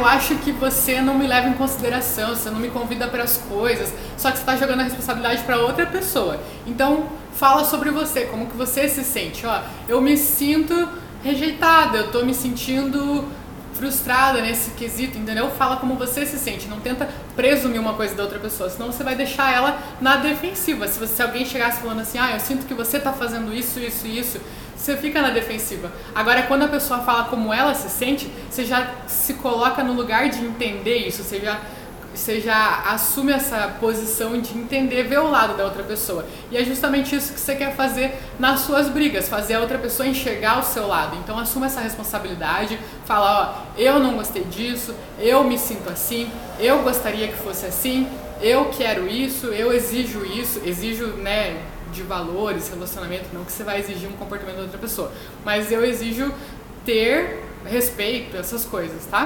eu acho que você não me leva em consideração, você não me convida para as coisas, só que você está jogando a responsabilidade para outra pessoa. Então, fala sobre você, como que você se sente. Ó, eu me sinto rejeitada, eu tô me sentindo frustrada nesse quesito, entendeu? Fala como você se sente, não tenta presumir uma coisa da outra pessoa, senão você vai deixar ela na defensiva. Se, você, se alguém chegasse falando assim, ah, eu sinto que você tá fazendo isso, isso, isso, você fica na defensiva. Agora, quando a pessoa fala como ela se sente, você já se coloca no lugar de entender isso, você já você já assume essa posição de entender, ver o lado da outra pessoa. E é justamente isso que você quer fazer nas suas brigas, fazer a outra pessoa enxergar o seu lado. Então assuma essa responsabilidade, fala, ó, eu não gostei disso, eu me sinto assim, eu gostaria que fosse assim, eu quero isso, eu exijo isso, exijo, né, de valores, relacionamento, não que você vai exigir um comportamento da outra pessoa, mas eu exijo ter respeito, essas coisas, tá?